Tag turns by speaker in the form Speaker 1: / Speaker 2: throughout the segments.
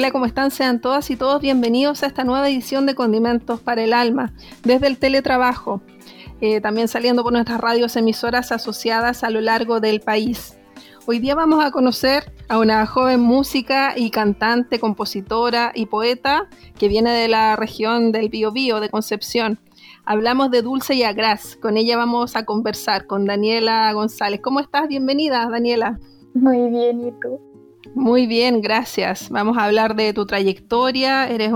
Speaker 1: Hola, ¿cómo están? Sean todas y todos bienvenidos a esta nueva edición de Condimentos para el Alma, desde el teletrabajo, eh, también saliendo por nuestras radios emisoras asociadas a lo largo del país. Hoy día vamos a conocer a una joven música y cantante, compositora y poeta que viene de la región del Biobío de Concepción. Hablamos de Dulce y Agras. Con ella vamos a conversar con Daniela González. ¿Cómo estás? Bienvenida, Daniela.
Speaker 2: Muy bien, ¿y tú?
Speaker 1: Muy bien, gracias. Vamos a hablar de tu trayectoria. Eres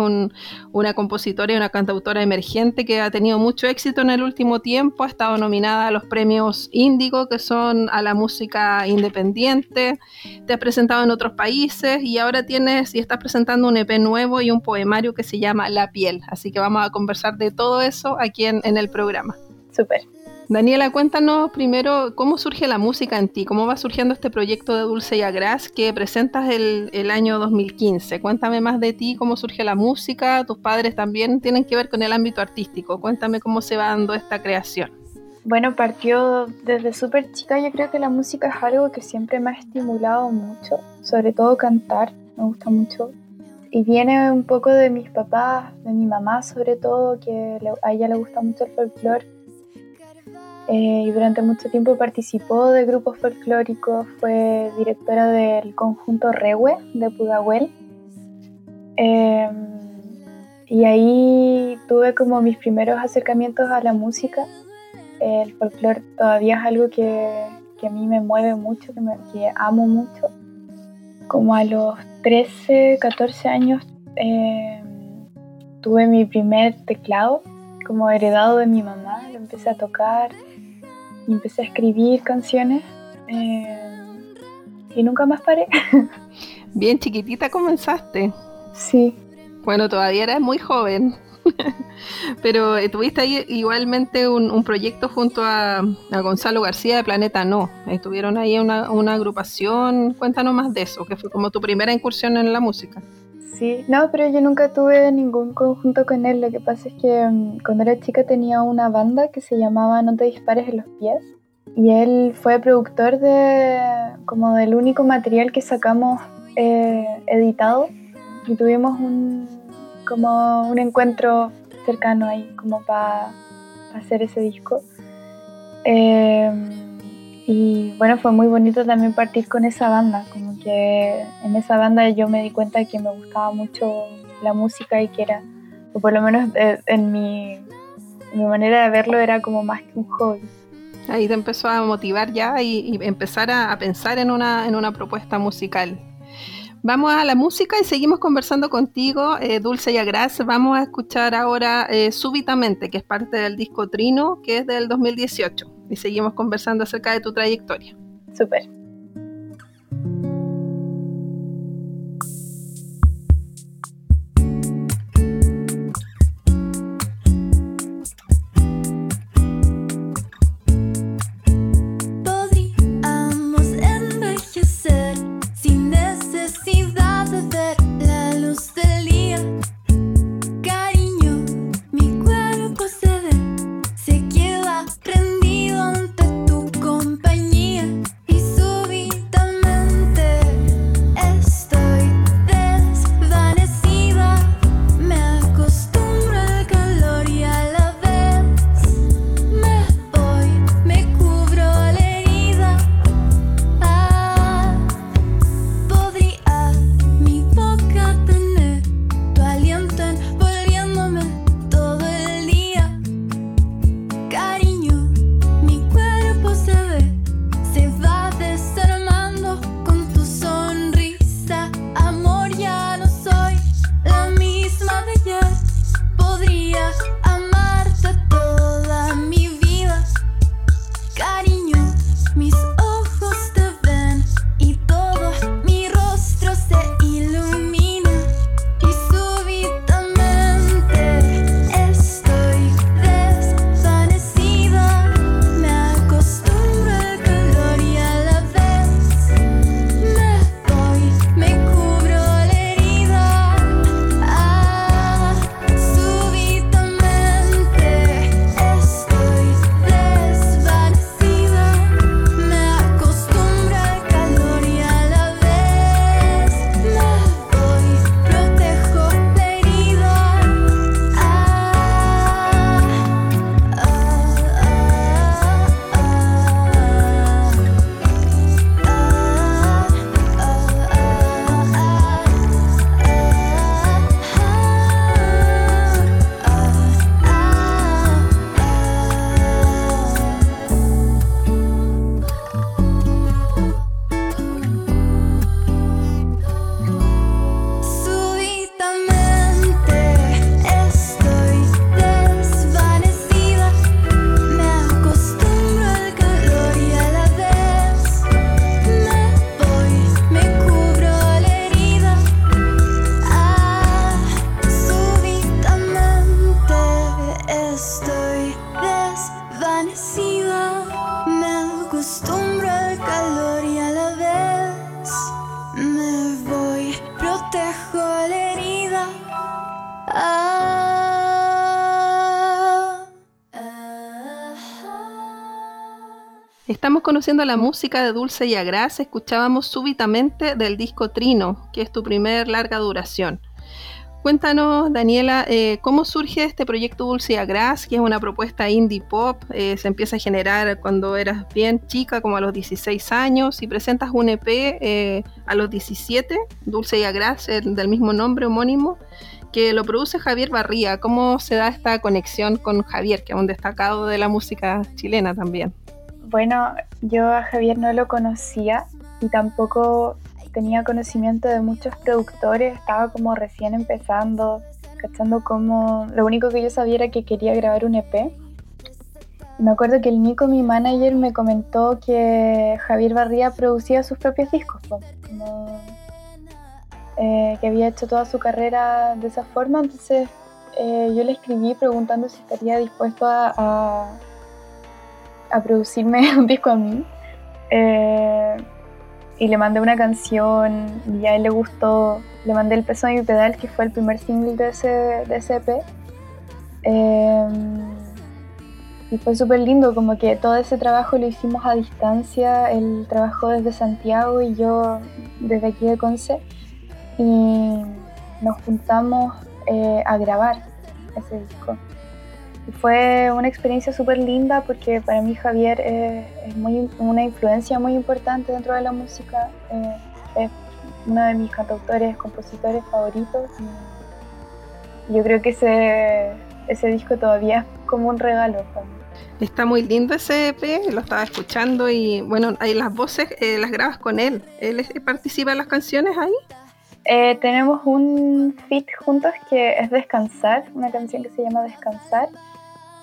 Speaker 1: una compositora y una cantautora emergente que ha tenido mucho éxito en el último tiempo. Ha estado nominada a los premios Índigo, que son a la música independiente. Te has presentado en otros países y ahora tienes y estás presentando un EP nuevo y un poemario que se llama La piel. Así que vamos a conversar de todo eso aquí en, en el programa.
Speaker 2: Súper.
Speaker 1: Daniela, cuéntanos primero cómo surge la música en ti, cómo va surgiendo este proyecto de Dulce y Agras que presentas el, año 2015. Cuéntame más de ti, cómo surge la música, tus padres también tienen que ver con el ámbito artístico. Cuéntame cómo se va dando esta creación.
Speaker 2: Bueno, partió desde súper chica, yo creo que la música es algo que siempre me ha estimulado mucho, sobre todo cantar, me gusta mucho. Y viene un poco de mis papás, de mi mamá sobre todo, que a ella le gusta mucho el folclore eh, y durante mucho tiempo participó de grupos folclóricos, fue directora del conjunto Rewe de Pudahuel. Eh, y ahí tuve como mis primeros acercamientos a la música. El folclore todavía es algo que, que a mí me mueve mucho, que, me, amo mucho. Como a los 13, 14 años eh, tuve mi primer teclado, como heredado de mi mamá, lo empecé a tocar y empecé a escribir canciones eh, y nunca más paré.
Speaker 1: Bien chiquitita comenzaste.
Speaker 2: Sí.
Speaker 1: Bueno, todavía eres muy joven, pero eh, tuviste ahí igualmente un, proyecto junto a, Gonzalo García de Planeta No. Estuvieron ahí una, una agrupación. Cuéntanos más de eso, que fue como tu primera incursión en la música.
Speaker 2: Sí, no, pero yo nunca tuve ningún conjunto con él. Lo que pasa es que um, cuando era chica tenía una banda que se llamaba No te dispares en los pies. Y él fue productor de como del único material que sacamos eh, editado. Y tuvimos un como un encuentro cercano ahí, como para hacer ese disco. Eh, y bueno, fue muy bonito también partir con esa banda, como que en esa banda yo me di cuenta de que me gustaba mucho la música y que era, o por lo menos eh, en mi, mi manera de verlo era como más que un hobby.
Speaker 1: Ahí te empezó a motivar ya y, empezar a, pensar en una, en una propuesta musical. Vamos a la música y seguimos conversando contigo, eh, Dulce y Agras. Vamos a escuchar ahora eh, Súbitamente, que es parte del disco Trino, que es del 2018 y seguimos conversando acerca de tu trayectoria.
Speaker 2: Súper.
Speaker 1: Conociendo la música de Dulce y Agras. Escuchábamos súbitamente del disco Trino, que es tu primer larga duración. Cuéntanos, Daniela, eh, cómo surge este proyecto Dulce y Agras, que es una propuesta indie pop. Eh, se empieza a generar cuando eras bien chica, como a los 16 años, y presentas un EP eh, a los 17, Dulce y Agras, del mismo nombre homónimo, que lo produce Javier Barría. ¿Cómo se da esta conexión con Javier, que es un destacado de la música chilena también?
Speaker 2: Bueno, yo a Javier no lo conocía y tampoco tenía conocimiento de muchos productores, estaba como recién empezando, cachando como... Lo único que yo sabía era que quería grabar un EP. Me acuerdo que el Nico, mi manager, me comentó que Javier Barría producía sus propios discos, como, eh, que había hecho toda su carrera de esa forma, entonces eh, yo le escribí preguntando si estaría dispuesto a producirme un disco a mí. Eh, y le mandé una canción y a él le gustó. Le mandé el peso de mi pedal, que fue el primer single de ese, de EP. Eh, y fue súper lindo, como que todo ese trabajo lo hicimos a distancia. Él trabajó desde Santiago y yo desde aquí de Conce. Y nos juntamos eh, a grabar ese disco fue una experiencia súper linda porque para mí Javier es, muy, una influencia muy importante dentro de la música. Eh, es uno de mis cantautores, compositores favoritos. Y yo creo que ese, ese disco todavía es como un regalo para mí.
Speaker 1: Está muy lindo ese EP, lo estaba escuchando y bueno, ahí las voces eh, las grabas con él. ¿Él participa en las canciones ahí?
Speaker 2: Eh, tenemos un feat juntos que es Descansar, una canción que se llama Descansar.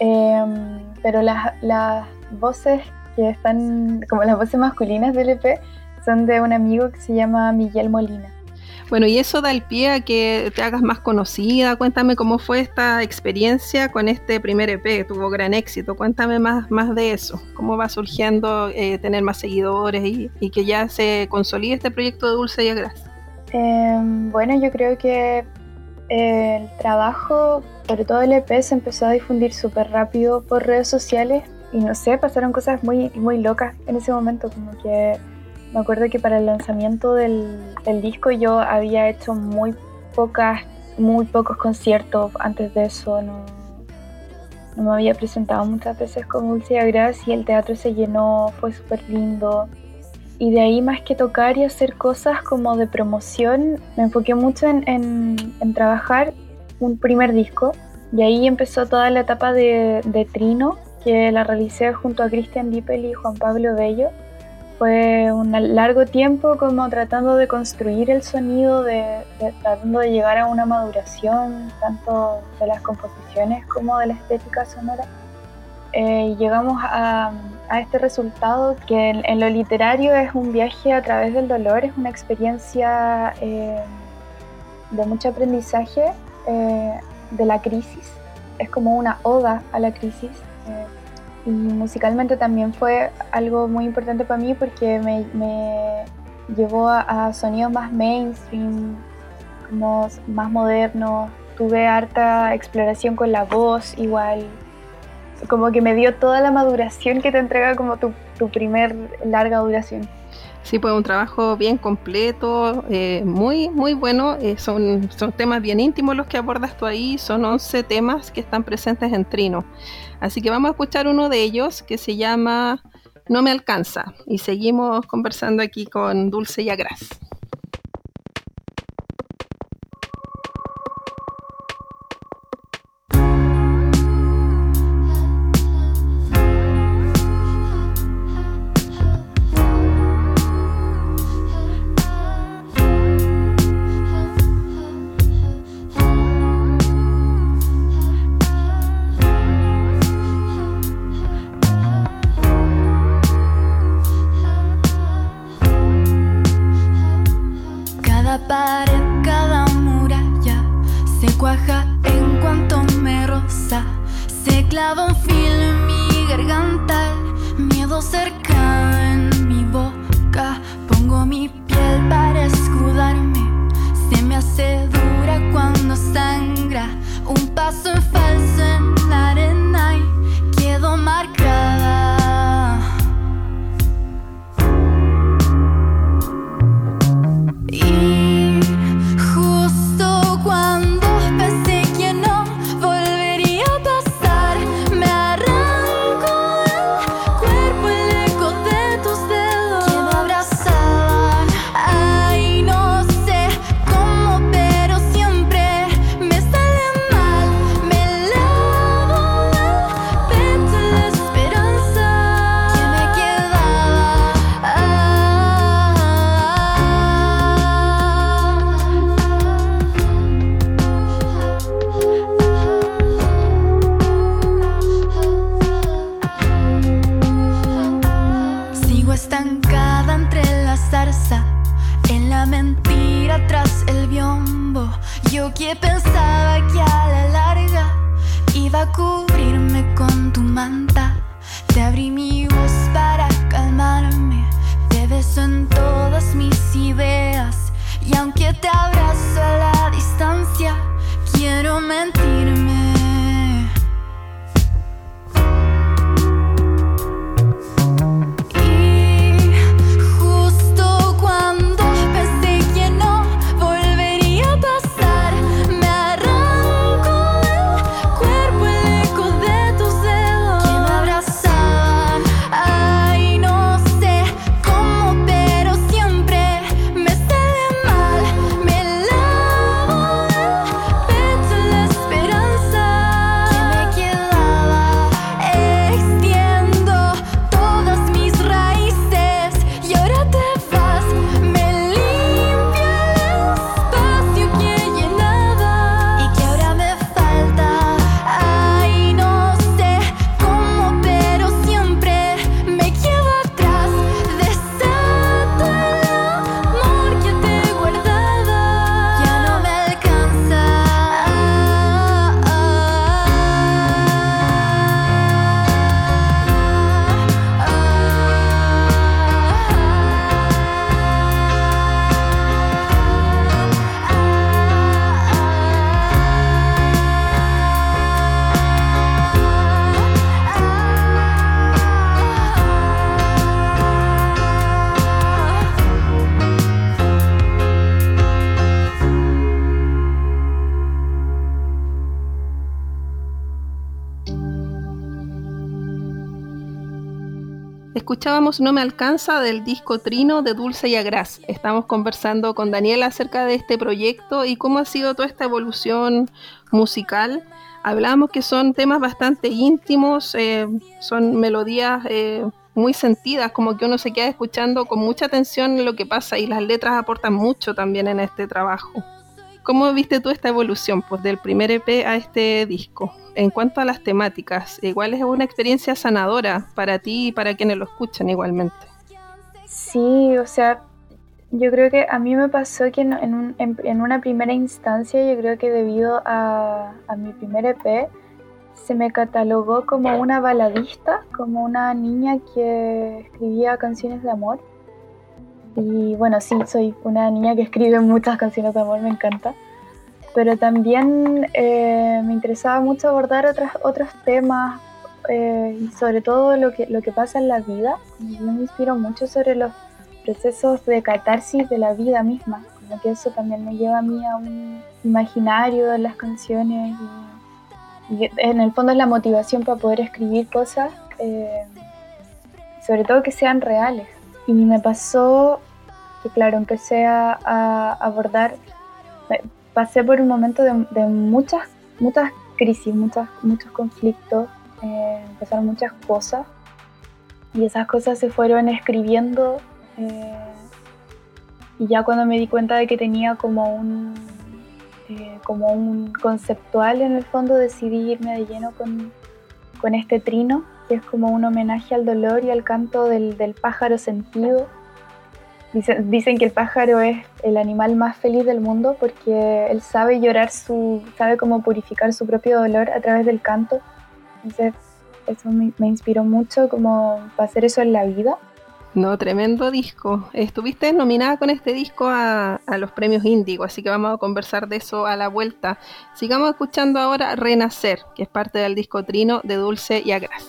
Speaker 2: Em, pero las, las voces que están, como las voces masculinas del EP, son de un amigo que se llama Miguel Molina.
Speaker 1: Bueno, y eso da el pie a que te hagas más conocida. Cuéntame cómo fue esta experiencia con este primer EP, tuvo gran éxito. Cuéntame más, más de eso, cómo va surgiendo eh, tener más seguidores y, y, que ya se consolide este proyecto de Dulce y Agras.
Speaker 2: Eh, bueno, yo creo que el trabajo, sobre todo el EP, se empezó a difundir súper rápido por redes sociales y no sé, pasaron cosas muy, muy locas en ese momento, como que me acuerdo que para el lanzamiento del, disco yo había hecho muy pocas, muy pocos conciertos antes de eso, no, no me había presentado muchas veces con Dulce y y el teatro se llenó, fue súper lindo y de ahí más que tocar y hacer cosas como de promoción, me enfoqué mucho en, trabajar un primer disco y ahí empezó toda la etapa de, Trino, que la realicé junto a Cristian Dippel y Juan Pablo Bello. Fue un largo tiempo como tratando de construir el sonido, de, tratando de llegar a una maduración tanto de las composiciones como de la estética sonora. Eh, llegamos a, este resultado que en, lo literario es un viaje a través del dolor, es una experiencia eh, de mucho aprendizaje eh, de la crisis, es como una oda a la crisis. y musicalmente también fue algo muy importante para mí porque me, llevó a, a, sonidos más mainstream, como más modernos. Tuve harta exploración con la voz igual como que me dio toda la maduración que te entrega como tu, primer larga duración.
Speaker 1: Sí, pues un trabajo bien completo, eh, muy, muy bueno. Eh, son, son temas bien íntimos los que abordas tú ahí. Son 11 temas que están presentes en Trino. Así que vamos a escuchar uno de ellos que se llama No me alcanza. Y seguimos conversando aquí con Dulce y Agras. Escuchábamos No me alcanza del disco Trino de Dulce y Agraz. Estamos conversando con Daniela acerca de este proyecto y cómo ha sido toda esta evolución musical. Hablamos que son temas bastante íntimos, eh, son melodías eh, muy sentidas, como que uno se queda escuchando con mucha atención lo que pasa y las letras aportan mucho también en este trabajo. ¿Cómo viste tú esta evolución pues, del primer EP a este disco? En cuanto a las temáticas, igual es una experiencia sanadora para ti y para quienes lo escuchan igualmente.
Speaker 2: Sí, o sea, yo creo que a mí me pasó que en, un- en- una primera instancia, yo creo que debido a mi primer EP, se me catalogó como una baladista, como una niña que escribía canciones de amor. Y bueno, sí, soy una niña que escribe muchas canciones de amor, me encanta. Pero también eh, me interesaba mucho abordar otras, otros temas, eh, sobre todo lo que, lo que pasa en la vida. Yo me inspiro mucho sobre los procesos de catarsis de la vida misma, como que eso también me lleva a mí a un imaginario en las canciones y, y en el fondo es la motivación para poder escribir cosas, eh, sobre todo que sean reales. Y me pasó que, claro, empecé a, a abordar, pasé por un momento de, de muchas, muchas crisis, muchas, muchos conflictos, eh, empezaron muchas cosas. Y esas cosas se fueron escribiendo eh, y ya cuando me di cuenta de que tenía como un eh, como un conceptual en el fondo decidí irme de lleno con, con este trino que es como un homenaje al dolor y al canto del, del pájaro sentido Dicen, dicen que el pájaro es el animal más feliz del mundo porque él sabe llorar su, sabe cómo purificar su propio dolor a través del canto Entonces, eso me, me inspiró mucho como para hacer eso en la vida.
Speaker 1: No, tremendo disco. Estuviste nominada con este disco a, los premios Índigo, así que vamos a conversar de eso a la vuelta. Sigamos escuchando ahora Renacer, que es parte del disco Trino de Dulce y Agras.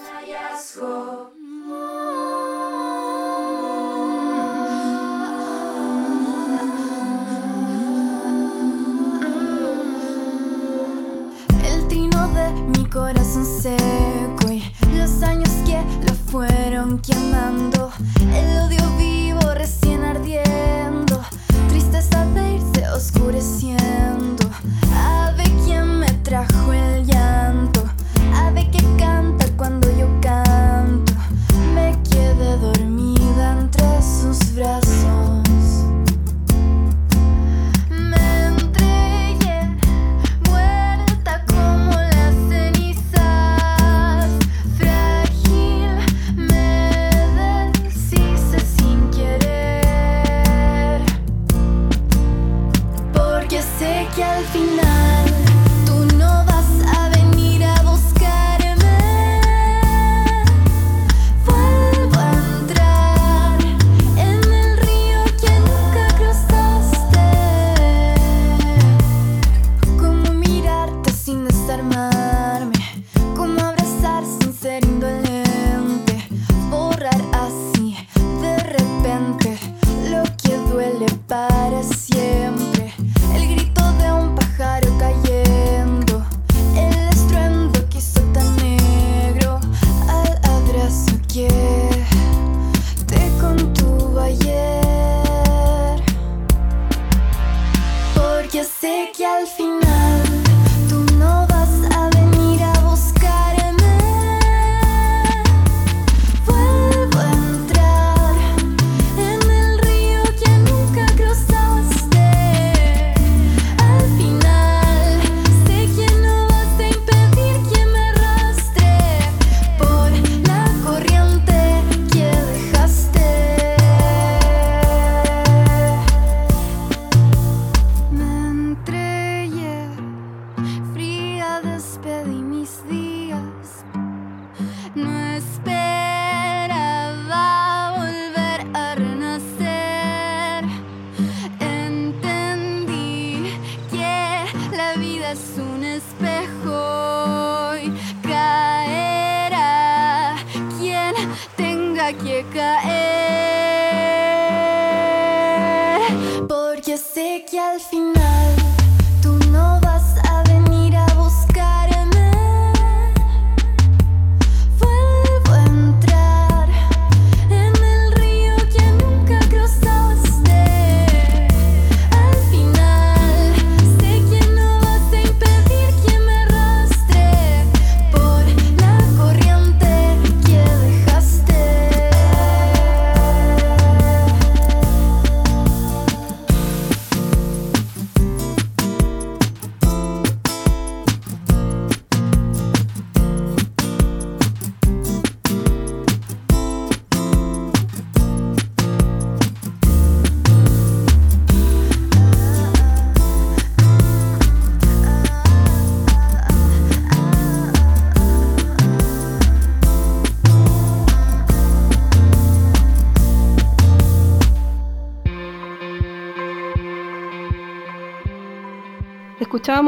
Speaker 3: El trino de mi corazón seco y los años fueron quemando. El odio vivo recién ardiendo. Tristeza de irse oscureciendo. Ave quien me trajo el llanto.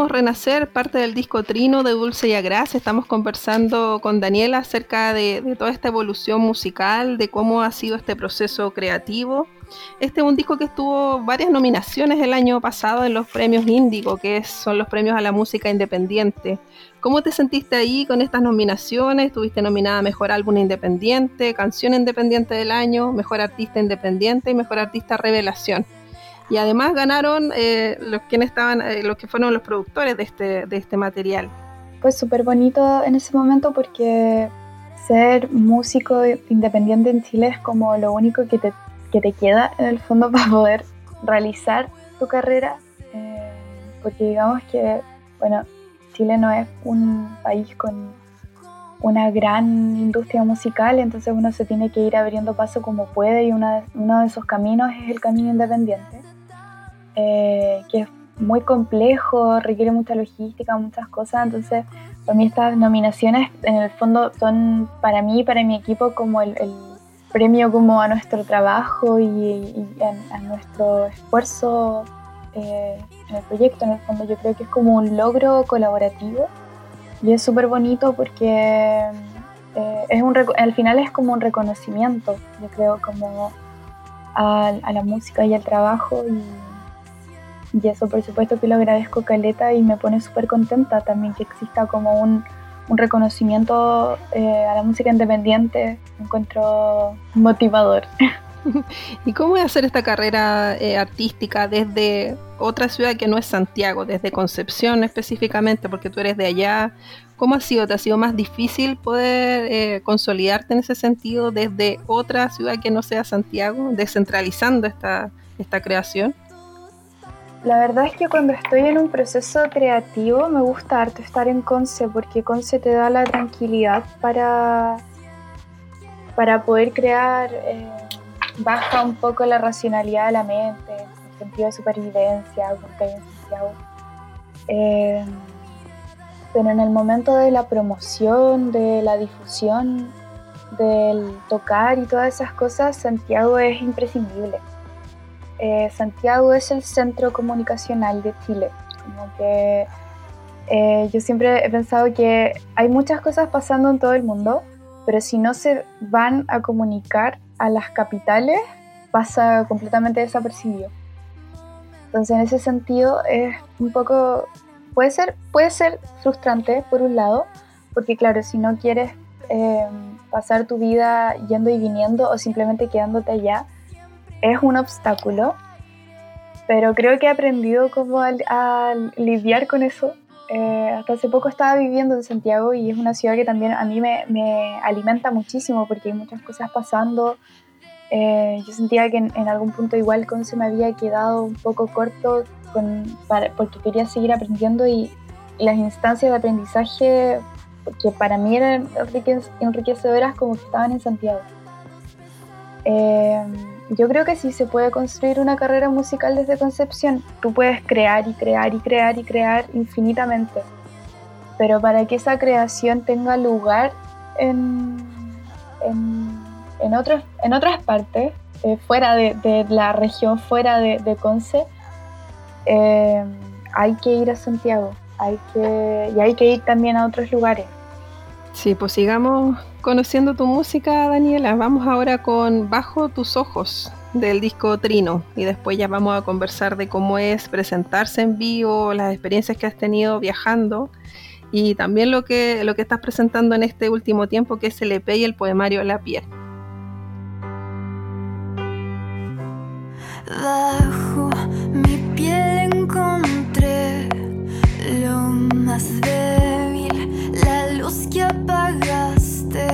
Speaker 3: Renacer,
Speaker 1: parte del disco Trino de Dulce y Agras. Estamos conversando con Daniela acerca de, de, toda esta evolución musical, de cómo ha sido este proceso creativo. Este es un disco que estuvo varias nominaciones el año pasado en los premios Índigo, que son los premios a la música independiente. ¿Cómo te sentiste ahí con estas nominaciones? ¿Estuviste nominada a Mejor Álbum Independiente, Canción Independiente del Año, Mejor Artista Independiente y Mejor Artista Revelación? Y además ganaron eh, los quienes estaban eh, los que fueron los productores de este de este material.
Speaker 2: Fue súper bonito en ese momento porque ser músico independiente en Chile es como lo único que te, que te queda en el fondo para poder realizar tu carrera eh, porque digamos que bueno Chile no es un país con una gran industria musical, entonces uno se tiene que ir abriendo paso como puede y uno de esos caminos es el camino independiente, eh, que es muy complejo, requiere mucha logística, muchas cosas, entonces para mí estas nominaciones en el fondo son para mí y para mi equipo como el, premio como a nuestro trabajo y, a, nuestro esfuerzo eh, en el proyecto, en el fondo yo creo que es como un logro colaborativo y es súper bonito porque eh, es un, al final es como un reconocimiento, yo creo, como a, la música y al trabajo y, eso por supuesto que lo agradezco Caleta y me pone súper contenta también que exista como un, un reconocimiento eh, a la música independiente, encuentro motivador.
Speaker 1: ¿Y cómo es hacer esta carrera eh, artística desde otra ciudad que no es Santiago, desde Concepción específicamente, porque tú eres de allá? ¿Cómo ha sido? ¿Te ha sido más difícil poder eh, consolidarte en ese sentido desde otra ciudad que no sea Santiago, descentralizando esta, esta creación?
Speaker 2: La verdad es que cuando estoy en un proceso creativo me gusta harto estar en Conce porque Conce te da la tranquilidad para, para poder crear. Eh, baja un poco la racionalidad de la mente, el sentido de supervivencia, que hay. Eh, pero en el momento de la promoción, de la difusión, del tocar y todas esas cosas, Santiago es imprescindible. Eh, Santiago es el centro comunicacional de Chile. Como que eh, yo siempre he pensado que hay muchas cosas pasando en todo el mundo, pero si no se van a comunicar a las capitales pasa completamente desapercibido. Entonces en ese sentido es un poco, puede ser, puede ser frustrante por un lado, porque claro, si no quieres eh, pasar tu vida yendo y viniendo o simplemente quedándote allá, es un obstáculo, pero creo que he aprendido cómo a, lidiar con eso. Eh, hasta hace poco estaba viviendo en Santiago y es una ciudad que también a mí me, me alimenta muchísimo porque hay muchas cosas pasando, eh, yo sentía que en, algún punto igual con se me había quedado un poco corto con, porque quería seguir aprendiendo y, las instancias de aprendizaje que para mí eran enriquecedoras como que estaban en Santiago. Eh, yo creo que sí se puede construir una carrera musical desde Concepción. Tú puedes crear y crear y crear y crear infinitamente. Pero para que esa creación tenga lugar en, en en, otros, en otras partes, eh, fuera de, la región, fuera de, Conce, eh, hay que ir a Santiago hay que, y hay que ir también a otros lugares.
Speaker 1: Sí, pues sigamos conociendo tu música, Daniela. Vamos ahora con Bajo tus ojos del disco Trino y después ya vamos a conversar de cómo es presentarse en vivo, las experiencias que has tenido viajando y también lo que, lo que estás presentando en este último tiempo que es el EP y el poemario La piel.
Speaker 3: Bajo mi piel encontré lo más la que apagaste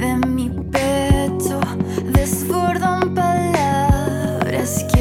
Speaker 3: de mi pecho, desbordan palabras que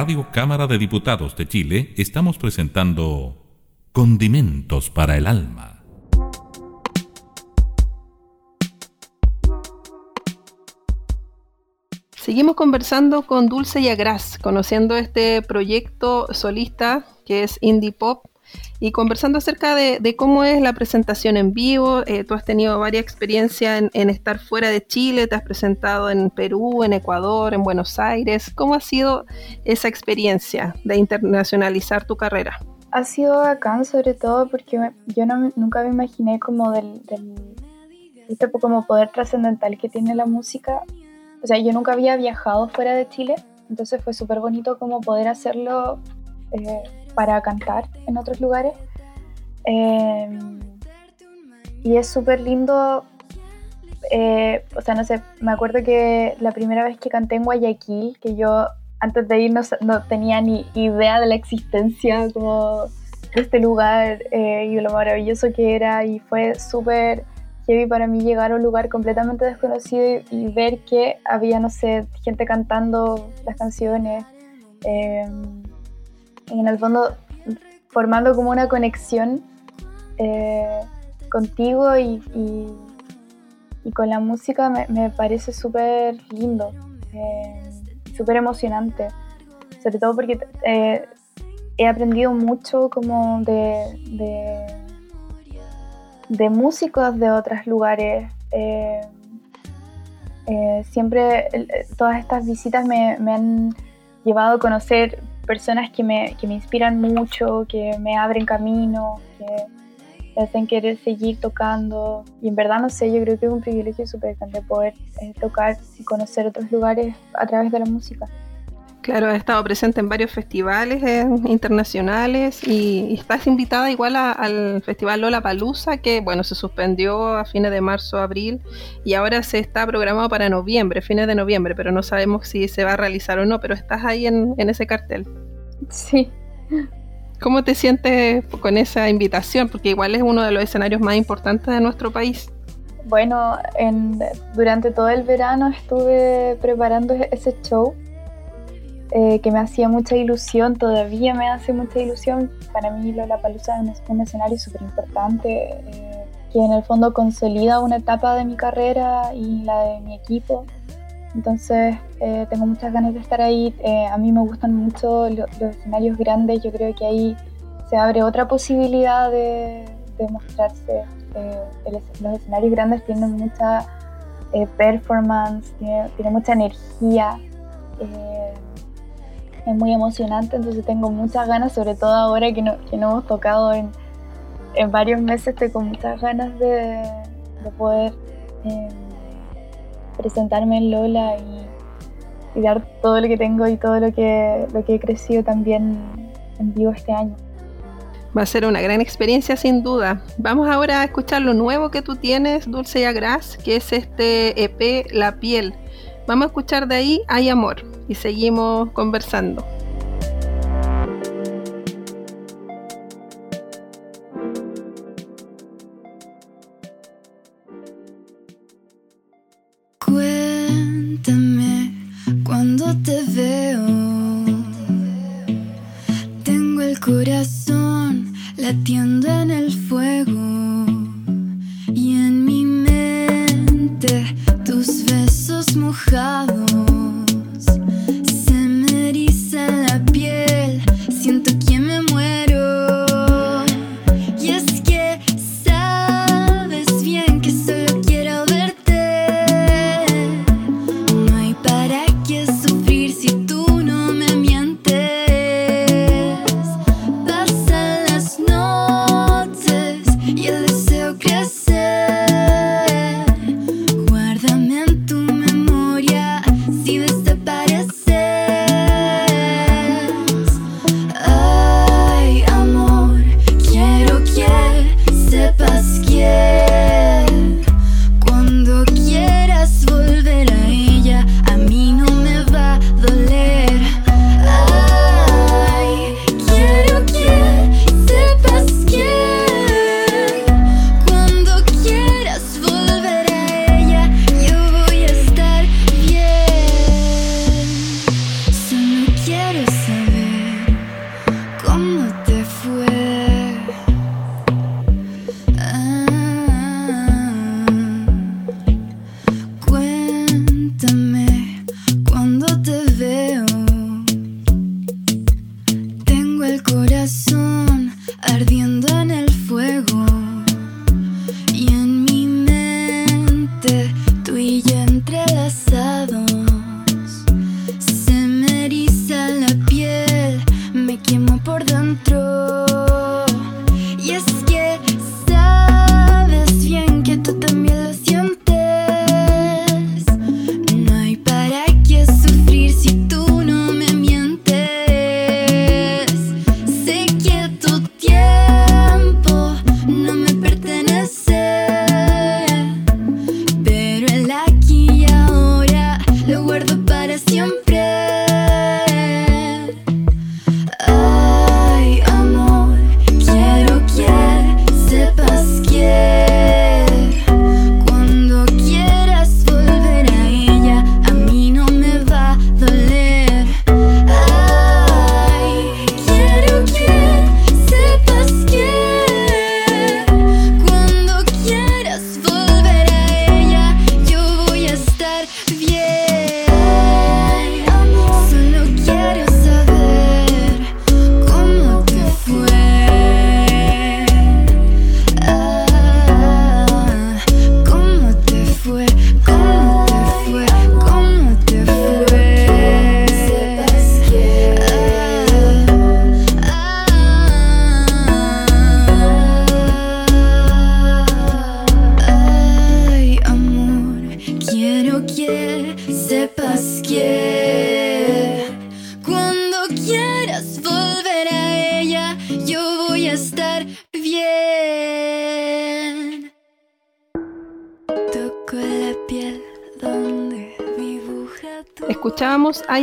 Speaker 4: Radio Cámara de Diputados de Chile estamos presentando Condimentos para el Alma.
Speaker 1: Seguimos conversando con Dulce Yagras, conociendo este proyecto solista que es Indie Pop y conversando acerca de, cómo es la presentación en vivo. Eh, tú has tenido varias experiencias en, estar fuera de Chile, te has presentado en Perú, en Ecuador, en Buenos Aires. ¿Cómo ha sido esa experiencia de internacionalizar tu carrera?
Speaker 2: Ha sido bacán, sobre todo porque yo nunca me imaginé como del, este como poder trascendental que tiene la música. O sea, yo nunca había viajado fuera de Chile, entonces fue súper bonito como poder hacerlo eh, para cantar en otros lugares. Em, y es súper lindo, eh, o sea, no sé, me acuerdo que la primera vez que canté en Guayaquil, que yo antes de ir no, tenía ni idea de la existencia como de este lugar eh, y lo maravilloso que era y fue súper heavy para mí llegar a un lugar completamente desconocido y, ver que había, no sé, gente cantando las canciones. Em, en el fondo formando como una conexión eh, contigo y, y, con la música me, parece súper lindo, eh, súper emocionante, sobre todo porque eh, he aprendido mucho como de, de, músicos de otros lugares. siempre todas estas visitas me, me han llevado a conocer personas que me, que me inspiran mucho, que me abren camino, que me hacen querer seguir tocando. Y en verdad, no sé, yo creo que es un privilegio súper grande poder eh, tocar y conocer otros lugares a través de la música.
Speaker 1: Claro, has estado presente en varios festivales eh, internacionales y, estás invitada igual al Festival Lola Palusa, que bueno, se suspendió a fines de marzo, abril, y ahora se está programado para noviembre, fines de noviembre, pero no sabemos si se va a realizar o no, pero estás ahí en, ese cartel.
Speaker 2: Sí.
Speaker 1: ¿Cómo te sientes con esa invitación? Porque igual es uno de los escenarios más importantes de nuestro país.
Speaker 2: Bueno, en, durante todo el verano estuve preparando ese show eh, que me hacía mucha ilusión, todavía me hace mucha ilusión. Para mí Lollapalooza es un escenario súper importante eh, que en el fondo consolida una etapa de mi carrera y la de mi equipo. Entonces eh, tengo muchas ganas de estar ahí. a mí me gustan mucho los escenarios grandes. Yo creo que ahí se abre otra posibilidad de, de mostrarse. los escenarios grandes tienen mucha performance, tienen tiene mucha energía es muy emocionante, entonces tengo muchas ganas, sobre todo ahora que no, que no hemos tocado en, en varios meses, tengo muchas ganas de, de poder em, presentarme en Lola y, y, dar todo lo que tengo y todo lo que, lo que he crecido también en vivo este año.
Speaker 1: Va a ser una gran experiencia sin duda. Vamos ahora a escuchar lo nuevo que tú tienes, Dulce y Agras, que es este EP La piel. Vamos a escuchar de ahí Hay amor y seguimos conversando.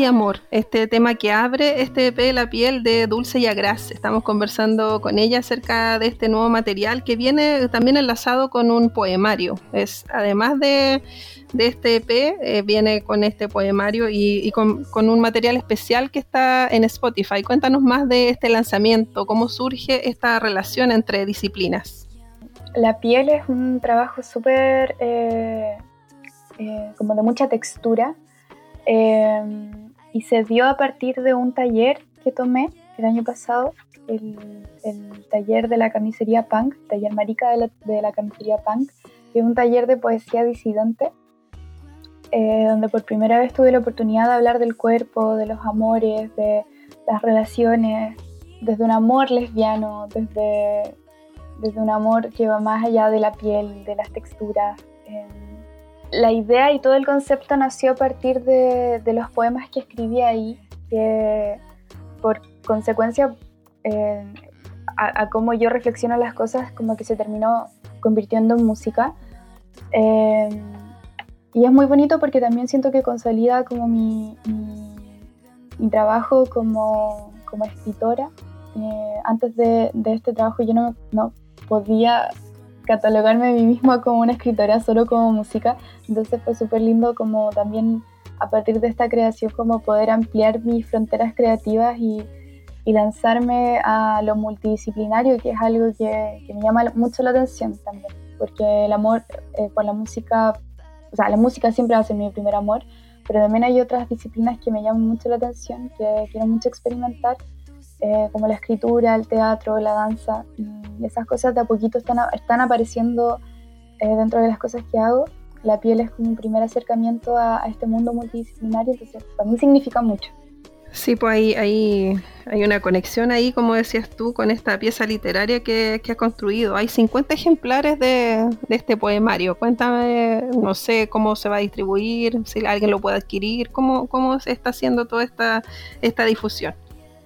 Speaker 3: Amor,
Speaker 1: este tema que abre este EP la piel de Dulce y Agras. Estamos conversando con ella acerca de este nuevo material que viene también enlazado con un poemario. Es además de, de este EP, eh, viene con este poemario y, con, un material especial que está en Spotify. Cuéntanos más de este lanzamiento, cómo surge esta relación entre disciplinas.
Speaker 2: La piel es un trabajo súper eh, eh, como de mucha textura y se dio a partir de un taller que tomé el año pasado, el, el taller de la camisería punk, taller marica de la, de la camisería punk, que es un taller de poesía disidente, eh, donde por primera vez tuve la oportunidad de hablar del cuerpo, de los amores, de las relaciones, desde un amor lesbiano, desde, desde un amor que va más allá de la piel, de las texturas. eh, la idea y todo el concepto nació a partir de, los poemas que escribí ahí, que por consecuencia eh, a, cómo yo reflexiono las cosas, como que se terminó convirtiendo en música. Eh, y es muy bonito porque también siento que consolida como mi trabajo como, como escritora. Eh, antes de, de, este trabajo yo no, no podía catalogarme a mí misma como una escritora solo como música, entonces fue súper lindo como también a partir de esta creación como poder ampliar mis fronteras creativas y, y lanzarme a lo multidisciplinario, que es algo que, que, me llama mucho la atención también, porque el amor eh, por la música, o sea, la música siempre va a ser mi primer amor, pero también hay otras disciplinas que me llaman mucho la atención, que quiero mucho experimentar, eh, como la escritura, el teatro, la danza, y esas cosas de a poquito están, están apareciendo eh, dentro de las cosas que hago. La piel es como un primer acercamiento a, a este mundo multidisciplinario, entonces para mí significa mucho.
Speaker 1: Sí, pues ahí, ahí hay una conexión ahí, como decías tú, con esta pieza literaria que, que has construido. Hay 50 ejemplares de, de, este poemario. Cuéntame, no sé cómo se va a distribuir, si alguien lo puede adquirir, cómo, cómo se está haciendo toda esta, esta difusión.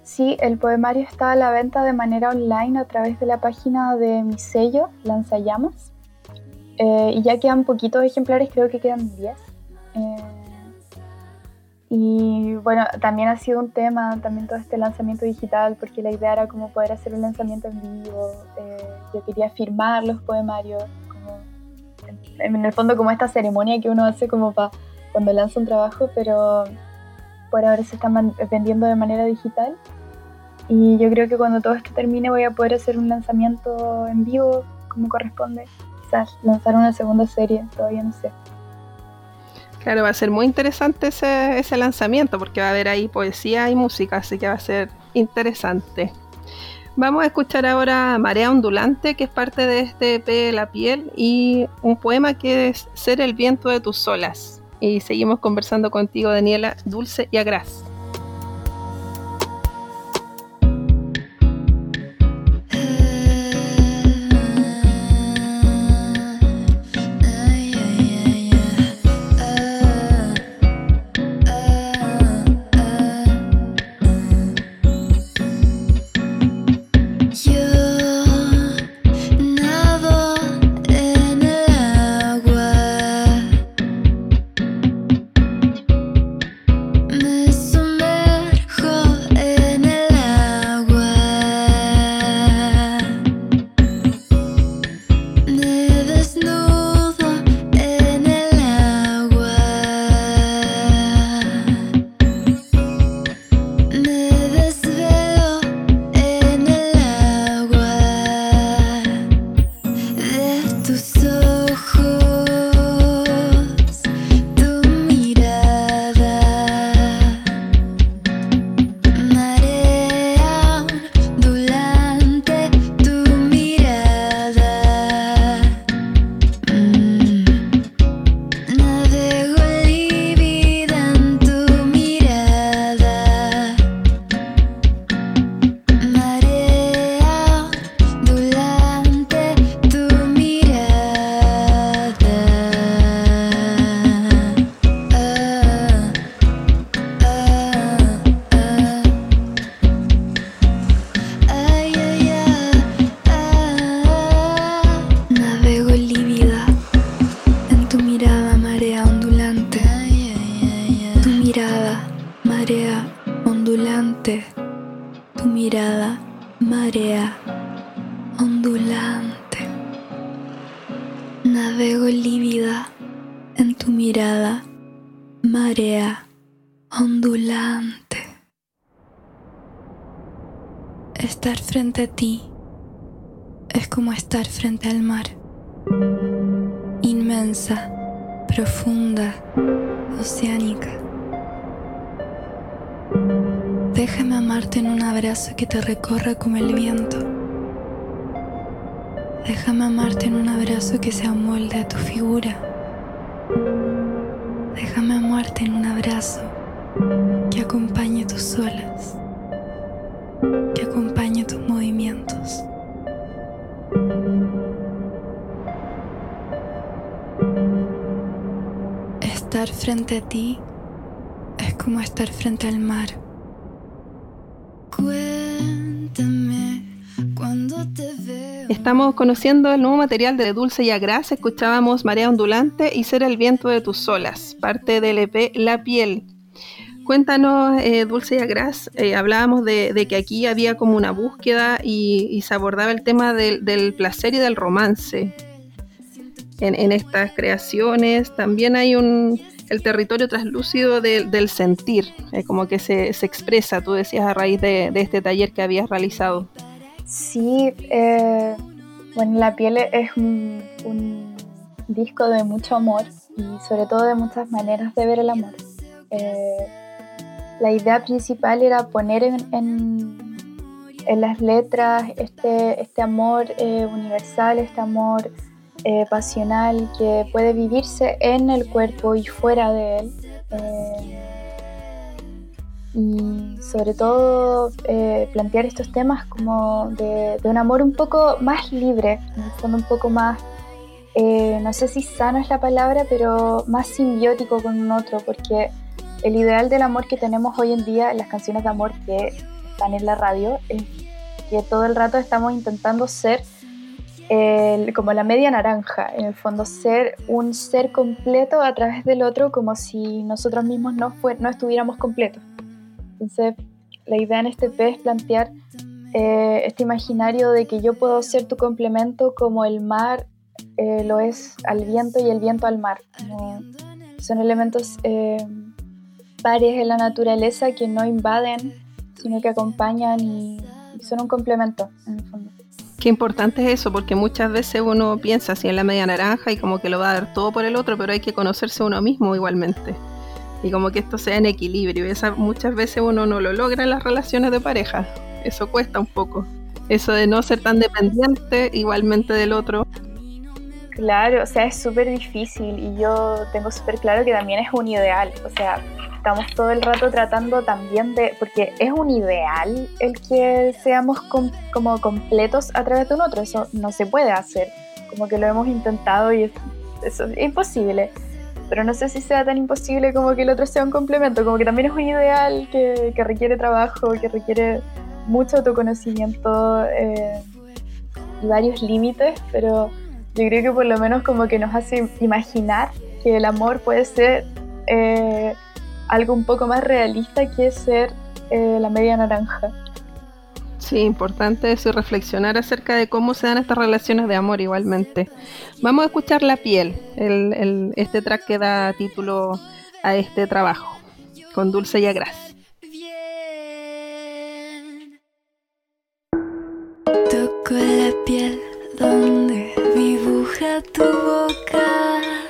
Speaker 2: Sí, el poemario está a la venta de manera online a través de la página de mi sello, Lanzallamas. Eh, y ya quedan poquitos ejemplares, creo que quedan 10. Eh, y bueno, también ha sido un tema, también todo este lanzamiento digital, porque la idea era como poder hacer un lanzamiento en vivo. Eh, yo quería firmar los poemarios, como, en, en, el fondo como esta ceremonia que uno hace como para cuando lanza un trabajo, pero por ahora se están vendiendo de manera digital. Y yo creo que cuando todo esto termine voy a poder hacer un lanzamiento en vivo como corresponde. Quizás lanzar una segunda serie, todavía no sé.
Speaker 1: Claro, va a ser muy interesante ese, ese, lanzamiento porque va a haber ahí poesía y música, así que va a ser interesante. Vamos a escuchar ahora Marea Ondulante, que es parte de este EP La Piel, y un poema que es Ser el viento de tus olas. Y seguimos conversando contigo, Daniela, Dulce y Agraz.
Speaker 3: Frente a ti es como estar frente al mar. Inmensa, profunda, oceánica. Déjame amarte en un abrazo que te recorra como el viento. Déjame amarte en un abrazo que se amolde a tu figura. Déjame amarte en un abrazo que acompañe tus olas que acompañe tus movimientos. Estar frente a ti es como estar frente al mar. Cuéntame
Speaker 1: cuando te veo. Estamos conociendo el nuevo material de Dulce y Agras. Escuchábamos Marea Ondulante y Ser el viento de tus olas, parte del EP La Piel, Cuéntanos, eh, Dulce y Agras, eh, hablábamos de, que aquí había como una búsqueda y, se abordaba el tema del, placer y del romance en, estas creaciones. También hay un, el territorio traslúcido del sentir, eh, como que se, expresa, tú decías, a raíz de, este taller que habías realizado.
Speaker 2: Sí, bueno, La piel es un, un, disco de mucho amor y sobre todo de muchas maneras de ver el amor la idea principal era poner en, en, las letras este, este amor eh, universal, este amor eh, pasional que puede vivirse en el cuerpo y fuera de él. Eh, y sobre todo plantear estos temas como de, un amor un poco más libre, un poco más, no sé si sano es la palabra, pero más simbiótico con un otro, porque el ideal del amor que tenemos hoy en día en las canciones de amor que están en la radio es que todo el rato estamos intentando ser como la media naranja, en el fondo ser un ser completo a través del otro como si nosotros mismos no, no estuviéramos completos. Entonces, la idea en este P es plantear eh, este imaginario de que yo puedo ser tu complemento como el mar eh, lo es al viento y el viento al mar. son elementos pares en la naturaleza que no invaden, sino que acompañan y, son un complemento en el fondo.
Speaker 1: Qué importante es eso, porque muchas veces uno piensa así en la media naranja y como que lo va a dar todo por el otro, pero hay que conocerse uno mismo igualmente. Y como que esto sea en equilibrio. Esa, muchas veces uno no lo logra en las relaciones de pareja. Eso cuesta un poco. Eso de no ser tan dependiente igualmente del otro.
Speaker 2: Claro, o sea, es súper difícil y yo tengo súper claro que también es un ideal. O sea, estamos todo el rato tratando también de, porque es un ideal el que seamos como completos a través de un otro, eso no se puede hacer, como que lo hemos intentado y es, eso es imposible, pero no sé si sea tan imposible como que el otro sea un complemento, como que también es un ideal que, que requiere trabajo, que requiere mucho autoconocimiento eh, y varios límites, pero yo creo que por lo menos como que nos hace imaginar que el amor puede ser... Eh, algo un poco más realista que ser eh, la media naranja.
Speaker 1: Sí, importante eso reflexionar acerca de cómo se dan estas relaciones de amor igualmente. Vamos a escuchar La piel, el, este track que da título a este trabajo, con Dulce y Agras.
Speaker 3: Toco la piel donde dibuja tu boca.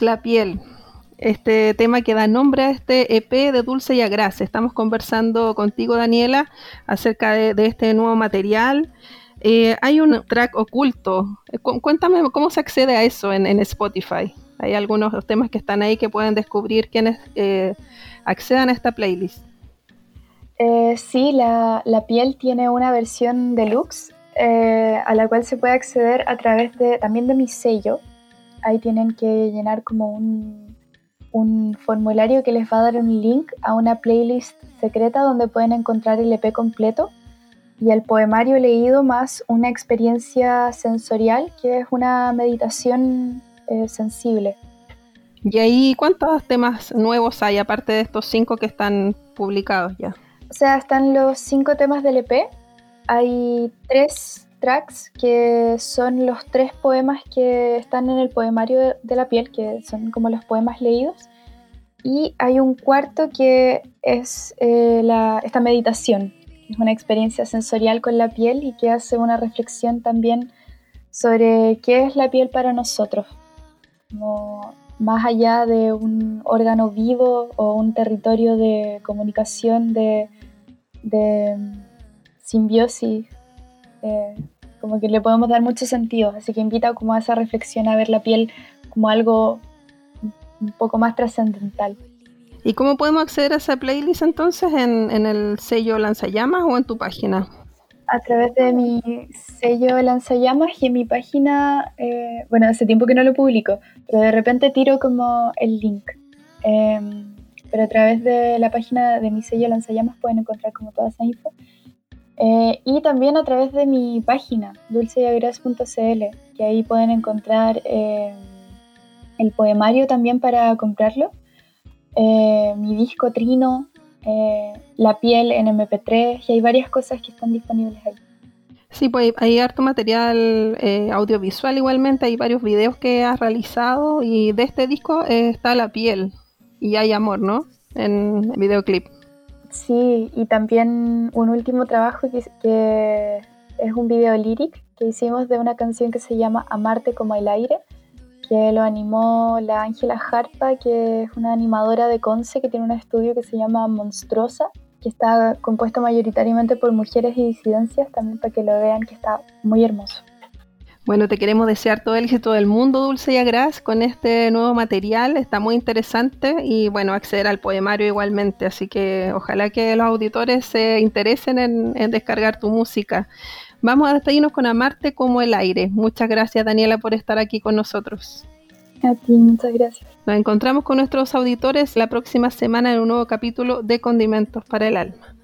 Speaker 1: La piel, este tema que da nombre a este EP de Dulce y Agras. Estamos conversando contigo, Daniela, acerca de, este nuevo material. Eh, hay un track oculto. Eh, cuéntame cómo se accede a eso en, Spotify. Hay algunos temas que están ahí que pueden descubrir quienes eh, accedan a esta playlist.
Speaker 2: sí, la, la, piel tiene una versión deluxe a la cual se puede acceder a través de, también de mi sello, ahí tienen que llenar como un, formulario que les va a dar un link a una playlist secreta donde pueden encontrar el EP completo y el poemario leído más una experiencia sensorial que es una meditación eh, sensible.
Speaker 1: ¿Y ahí cuántos temas nuevos hay, aparte de estos cinco que están publicados ya?
Speaker 2: O sea, están los cinco temas del EP. Hay tres tracks que son los tres poemas que están en el poemario de la piel, que son como los poemas leídos. Y hay un cuarto que es eh, esta meditación, es una experiencia sensorial con la piel y que hace una reflexión también sobre qué es la piel para nosotros, más allá de un órgano vivo o un territorio de comunicación, de, simbiosis, eh, como que le podemos dar mucho sentido, así que invita como a esa reflexión a ver la piel como algo un poco más trascendental.
Speaker 1: ¿Y cómo podemos acceder a esa playlist entonces en, el sello Lanzallamas o en tu página?
Speaker 2: A través de mi sello Lanzallamas y en mi página, eh, bueno, hace tiempo que no lo publico, pero de repente tiro como el link. Em, pero a través de la página de mi sello Lanzallamas pueden encontrar como toda esa info. Eh, y también a través de mi página, dulceagras.cl, que ahí pueden encontrar em, el poemario también para comprarlo eh, mi disco Trino, eh, La piel en MP3 y hay varias cosas que están disponibles ahí.
Speaker 1: Sí, pues hay harto material eh, audiovisual igualmente, hay varios videos que has realizado y de este disco está La piel y hay amor, ¿no? En videoclip.
Speaker 2: Sí, y también un último trabajo que, es un video líric que hicimos de una canción que se llama Amarte como el aire que lo animó la Ángela Jarpa, que es una animadora de Conce que tiene un estudio que se llama Monstruosa, que está compuesto mayoritariamente por mujeres y disidencias, también para que lo vean, que está muy hermoso.
Speaker 1: Bueno, te queremos desear todo el éxito del mundo, Dulce y Agras, con este nuevo material. Está muy interesante y bueno, acceder al poemario igualmente. Así que ojalá que los auditores se interesen en descargar tu música. Vamos a despedirnos con Amarte como el aire. Muchas gracias Daniela por estar aquí con nosotros.
Speaker 2: A ti, muchas gracias.
Speaker 1: Nos encontramos con nuestros auditores la próxima semana en un nuevo capítulo de Condimentos para el Alma.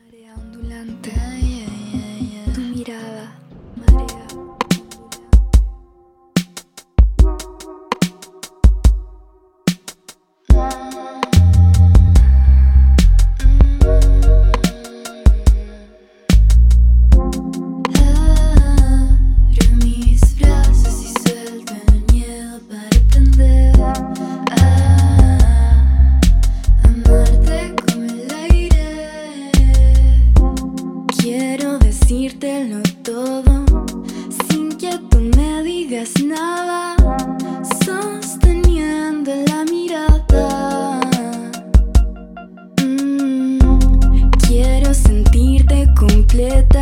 Speaker 3: Y